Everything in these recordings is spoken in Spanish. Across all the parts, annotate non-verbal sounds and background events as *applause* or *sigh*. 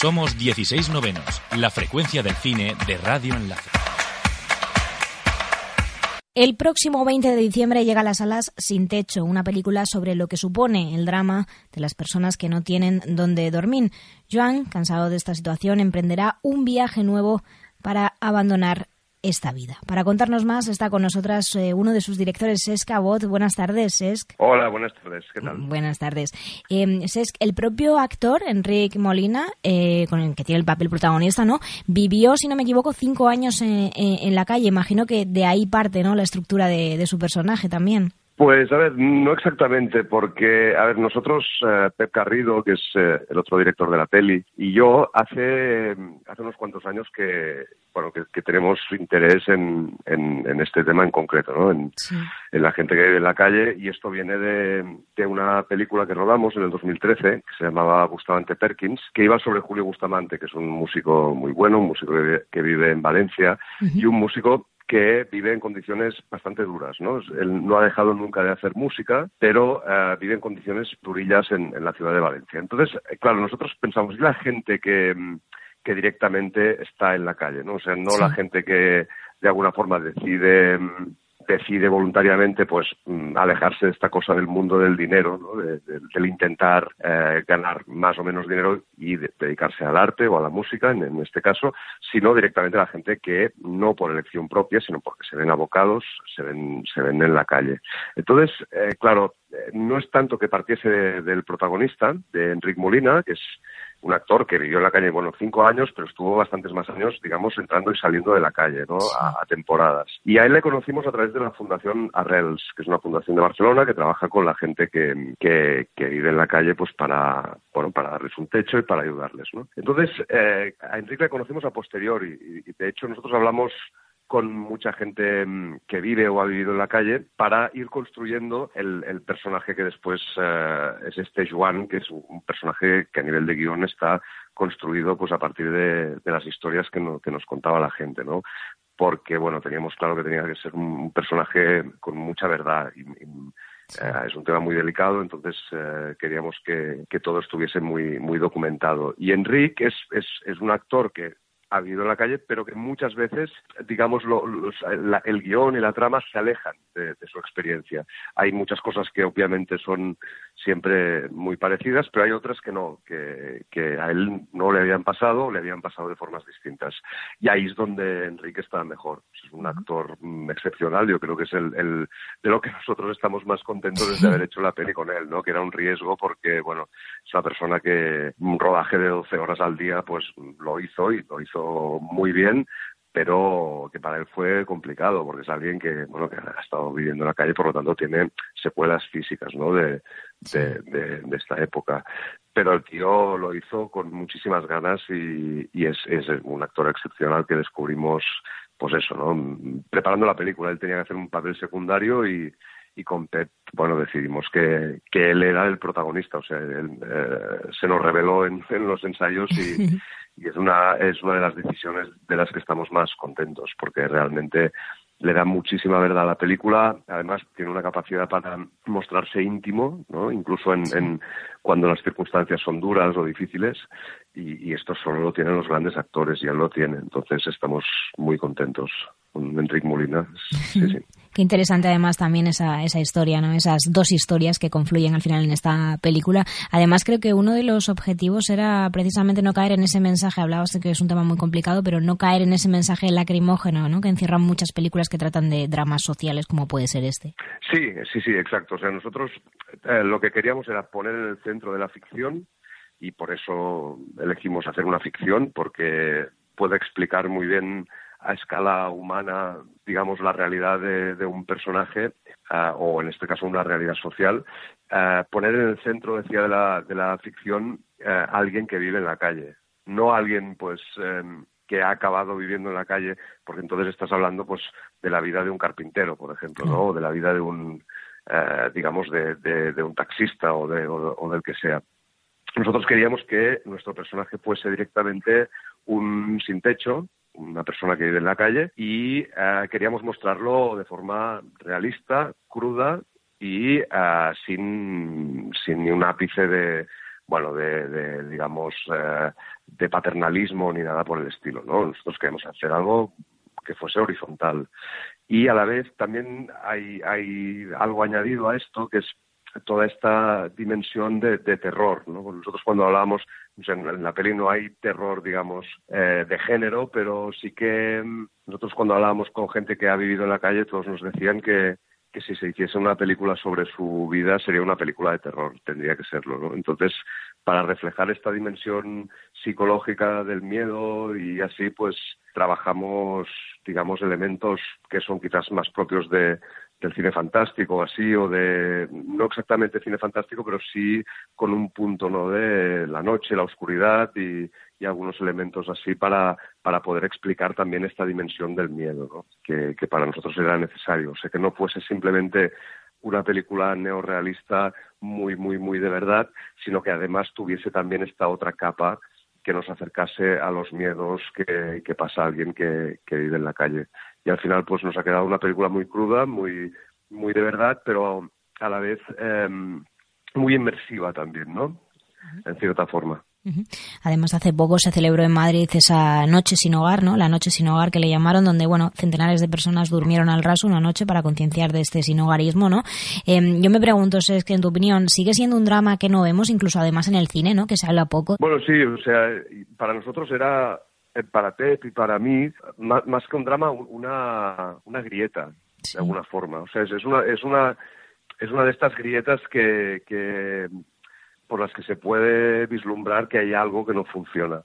Somos 16 novenos, la frecuencia del cine de Radio Enlace. El próximo 20 de diciembre llega a las salas Sin Techo, una película sobre lo que supone el drama de las personas que no tienen donde dormir. Joan, cansado de esta situación, emprenderá un viaje nuevo para abandonar esta vida. Para contarnos más está con nosotras eh, uno de sus directores, Sesc Abot. Buenas tardes, Sesc. Hola, buenas tardes. ¿Qué tal? Buenas tardes. Eh, Sesc, el propio actor, Enrique Molina, eh, con el que tiene el papel protagonista, ¿no? Vivió, si no me equivoco, cinco años en, la calle. Imagino que de ahí parte, ¿no? La estructura de su personaje también. Pues, a ver, no exactamente, porque, a ver, nosotros, eh, Pep Carrido, que es eh, el otro director de la peli, y yo hace, hace unos cuantos años que, bueno, que, tenemos interés en, en, este tema en concreto, ¿no? En, en, la gente que vive en la calle, y esto viene de, de, una película que rodamos en el 2013, que se llamaba Bustamante Perkins, que iba sobre Julio Bustamante, que es un músico muy bueno, un músico que, vive en Valencia, y un músico que vive en condiciones bastante duras. ¿no? Él no ha dejado nunca de hacer música, pero eh, vive en condiciones durillas en, la ciudad de Valencia. Entonces, eh, claro, nosotros pensamos, ¿y la gente que, que directamente está en la calle? ¿no? O sea, no la gente que de alguna forma decide mm, decide voluntariamente pues mm, alejarse de esta cosa del mundo del dinero, ¿no? del intentar eh, ganar más o menos dinero y dedicarse al arte o a la música, en, este caso, sino directamente a la gente que no por elección propia, sino porque se ven abocados, se ven, se ven en la calle. Entonces, eh, claro, eh, no es tanto que partiese del protagonista, de Enrique Molina, que es un actor que vivió en la calle, bueno, cinco años, pero estuvo bastantes más años, digamos, entrando y saliendo de la calle, ¿no? A, temporadas. Y a él le conocimos a través de la Fundación Arrels, que es una fundación de Barcelona que trabaja con la gente que, que, vive en la calle, pues para, bueno, para darles un techo y para ayudarles, ¿no? Entonces, eh, a Enrique le conocimos a posteriori y, y de hecho nosotros hablamos con mucha gente mm, que vive o ha vivido en la calle para ir construyendo el, personaje que después eh, es este Juan, que es un personaje que a nivel de guion está construido pues a partir de, las historias que, nos contaba la gente, ¿no? Porque, bueno, teníamos claro que tenía que ser un personaje con mucha verdad y, eh, es un tema muy delicado, entonces eh, queríamos que, todo estuviese muy, muy documentado. Y Enrique es, es, es un actor que ha vivido en la calle, pero que muchas veces, digamos, el guion y la trama se alejan de, su experiencia. Hay muchas cosas que obviamente son siempre muy parecidas, pero hay otras que no, que, a él no le habían pasado, le habían pasado de formas distintas. Y ahí es donde Enrique está mejor. Es un actor mm, excepcional, yo creo que es el, de lo que *laughs* nosotros estamos más contentos de haber hecho la peli con él, ¿no? Que era un riesgo porque, bueno, es una persona que un rodaje de 12 horas al día, pues lo hizo y lo hizo muy bien, pero que para él fue complicado porque es alguien que bueno que ha estado viviendo en la calle por lo tanto tiene secuelas físicas no de, de, esta época. Pero el tío lo hizo con muchísimas ganas y, y es, es, un actor excepcional que descubrimos pues eso no preparando la película. Él tenía que hacer un papel secundario y y con Pep, bueno, decidimos que, que él era el protagonista, o sea, él, eh, se nos reveló en, *laughs* en los ensayos y, *laughs* y es una, es una de las decisiones de las que estamos más contentos, porque realmente le da muchísima verdad a la película, además tiene una capacidad para mostrarse íntimo, ¿no? incluso en, en cuando las circunstancias son duras o difíciles, y, y, esto solo lo tienen los grandes actores, y él lo tiene, entonces estamos muy contentos con Enrique Molina. Sí, *laughs* sí. Qué interesante además también esa, esa historia, ¿no? Esas dos historias que confluyen al final en esta película. Además creo que uno de los objetivos era precisamente no caer en ese mensaje, hablabas de que es un tema muy complicado, pero no caer en ese mensaje lacrimógeno, ¿no? Que encierran muchas películas que tratan de dramas sociales como puede ser este. Sí, sí, sí, exacto. O sea, nosotros eh, lo que queríamos era poner en el centro de la ficción y por eso elegimos hacer una ficción porque puede explicar muy bien a escala humana, digamos, la realidad de, un personaje, eh, o en este caso una realidad social, eh, poner en el centro, decía, de la, de la ficción eh, alguien que vive en la calle, no alguien, pues, em, que ha acabado viviendo en la calle, porque entonces estás hablando, pues, de la vida de un carpintero, por ejemplo, ¿no? O de la vida de un, digamos, de, de, un taxista o, de, o del que sea. Nosotros queríamos que nuestro personaje fuese directamente un sin techo, una persona que vive en la calle y eh, queríamos mostrarlo de forma realista, cruda y eh, sin, sin ni un ápice de, bueno, de, digamos, eh, de paternalismo ni nada por el estilo, ¿no? Nosotros queremos hacer algo que fuese horizontal. Y a la vez también hay, hay algo añadido a esto que es toda esta dimensión de, terror. ¿no? Nosotros cuando hablábamos, en, la peli no hay terror, digamos, eh, de género, pero sí que mm, nosotros cuando hablábamos con gente que ha vivido en la calle, todos nos decían que, que si se hiciese una película sobre su vida sería una película de terror, tendría que serlo. Entonces, para reflejar esta dimensión psicológica del miedo y así, pues trabajamos, digamos, elementos que son quizás más propios de, del cine fantástico así o de no exactamente cine fantástico pero sí con un punto no de la noche la oscuridad y, y algunos elementos así para, para poder explicar también esta dimensión del miedo ¿no? que, que para nosotros era necesario. O sea que no fuese simplemente una película neorrealista muy muy muy de verdad sino que además tuviese también esta otra capa que nos acercase a los miedos que, que pasa alguien que, que vive en la calle y al final pues nos ha quedado una película muy cruda, muy, muy de verdad, pero a la vez em, muy inmersiva también, ¿no? En cierta forma. Además, hace poco se celebró en Madrid esa Noche sin Hogar, ¿no? La Noche sin Hogar que le llamaron, donde, bueno, centenares de personas durmieron al raso una noche para concienciar de este sin hogarismo, ¿no? Em, yo me pregunto, es que en tu opinión, ¿sigue siendo un drama que no vemos, incluso además en el cine, ¿no? Que se habla poco. Bueno, sí, o sea, para nosotros era para Pep y para mí, más, que un drama, una, una grieta, de alguna forma. O sea, es, una, es, una, es una de estas grietas que, que, por las que se puede vislumbrar que hay algo que no funciona.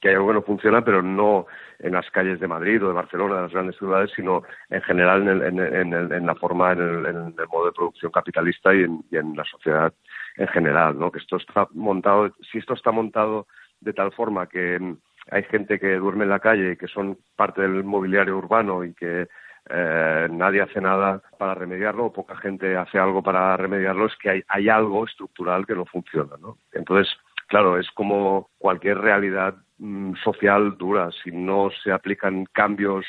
Que hay algo que no funciona, pero no en las calles de Madrid o de Barcelona, de las grandes ciudades, sino en general en, en, en, la forma, en el, en el, modo de producción capitalista y en, y en la sociedad en general, ¿no? Que esto está montado, si esto está montado de tal forma que hay gente que duerme en la calle y que son parte del mobiliario urbano y que eh, nadie hace nada para remediarlo o poca gente hace algo para remediarlo, es que hay, hay algo estructural que no funciona. ¿no? Entonces, claro, es como cualquier realidad mm, social dura. Si no se aplican cambios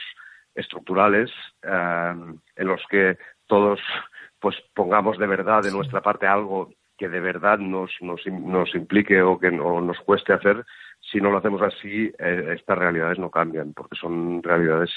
estructurales eh, en los que todos pues pongamos de verdad de nuestra parte algo que de verdad nos, nos, nos implique o que nos cueste hacer, si no lo hacemos así, eh, estas realidades no cambian, porque son realidades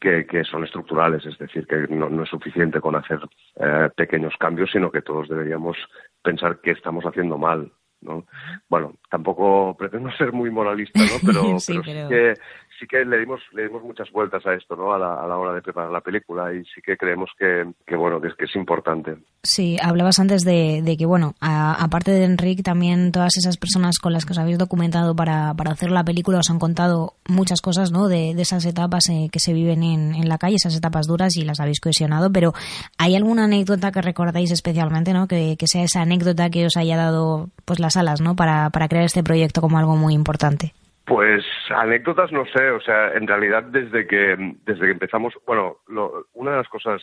que, que son estructurales, es decir, que no, no es suficiente con hacer eh, pequeños cambios, sino que todos deberíamos pensar que estamos haciendo mal. ¿no? Bueno, tampoco pretendo *laughs* ser muy moralista, ¿no? *laughs* Pero, sí, que sí que le dimos, le dimos muchas vueltas a esto, ¿no? A la, a la hora de preparar la película y sí que creemos que, que bueno, que es, que es importante. Sí, hablabas antes de, de que, bueno, aparte de Enrique, también todas esas personas con las que os habéis documentado para, para hacer la película os han contado muchas cosas, ¿no? De, de esas etapas eh, que se viven en, en la calle, esas etapas duras y las habéis cohesionado, pero ¿hay alguna anécdota que recordáis especialmente, ¿no? Que, que sea esa anécdota que os haya dado, pues, las alas, ¿no? Para, para crear este proyecto como algo muy importante. Pues anécdotas no sé, o sea, en realidad desde que desde que empezamos, bueno, lo, una de las cosas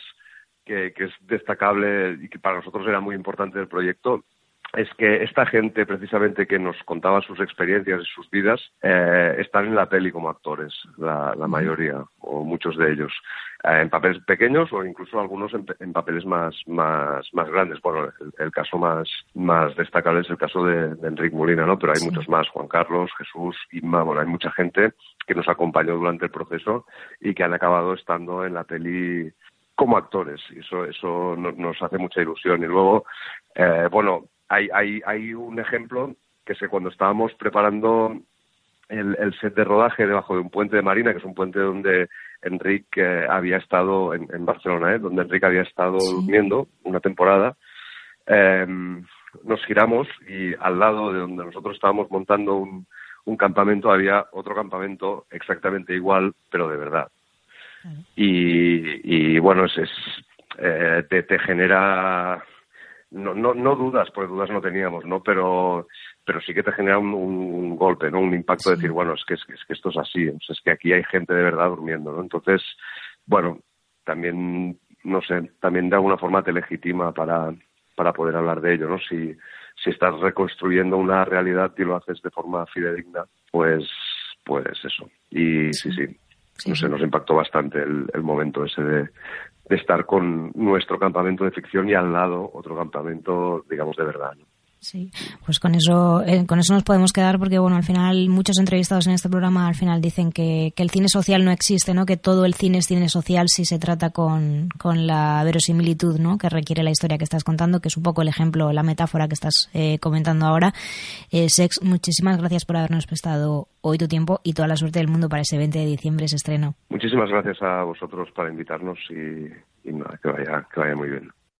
que, que, es destacable y que para nosotros era muy importante del proyecto es que esta gente precisamente que nos contaba sus experiencias y sus vidas eh, están en la peli como actores, la, la mayoría o muchos de ellos, eh, en papeles pequeños o incluso algunos en, en papeles más, más, más grandes. Bueno, el, el, caso más, más destacable es el caso de, de Enrique Molina, ¿no? Pero hay sí. muchos más, Juan Carlos, Jesús, Inma, bueno, hay mucha gente que nos acompañó durante el proceso y que han acabado estando en la peli como actores y eso eso nos hace mucha ilusión y luego eh, bueno hay, hay, hay un ejemplo que que cuando estábamos preparando el, el, set de rodaje debajo de un puente de Marina, que es un puente donde Enrique eh, había estado en, en Barcelona, ¿eh? donde Enrique había estado sí. durmiendo una temporada, eh, nos giramos y al lado de donde nosotros estábamos montando un, un campamento había otro campamento exactamente igual, pero de verdad. Y, y, bueno, es, es eh, te, te genera no, no, no dudas, porque dudas no teníamos, ¿no? Pero, pero sí que te genera un, un golpe, ¿no? Un impacto sí. de decir, bueno, es que, es, es que esto es así, es que aquí hay gente de verdad durmiendo, ¿no? Entonces, bueno, también, no sé, también de alguna forma te legitima para, para poder hablar de ello, ¿no? Si, si estás reconstruyendo una realidad y lo haces de forma fidedigna, pues, pues eso. Y sí, sí, sí no sé, nos impactó bastante el, el momento ese de, estar con nuestro campamento de ficción y al lado otro campamento, digamos, de verdad. Sí, pues con eso, eh, con eso nos podemos quedar porque, bueno, al final muchos entrevistados en este programa al final dicen que, que el cine social no existe, ¿no? Que todo el cine es cine social si se trata con, con la verosimilitud, ¿no? Que requiere la historia que estás contando, que es un poco el ejemplo, la metáfora que estás eh, comentando ahora. Eh, Sex, muchísimas gracias por habernos prestado hoy tu tiempo y toda la suerte del mundo para ese 20 de diciembre, ese estreno. Muchísimas gracias a vosotros para invitarnos y, y nada, que vaya, que vaya muy bien.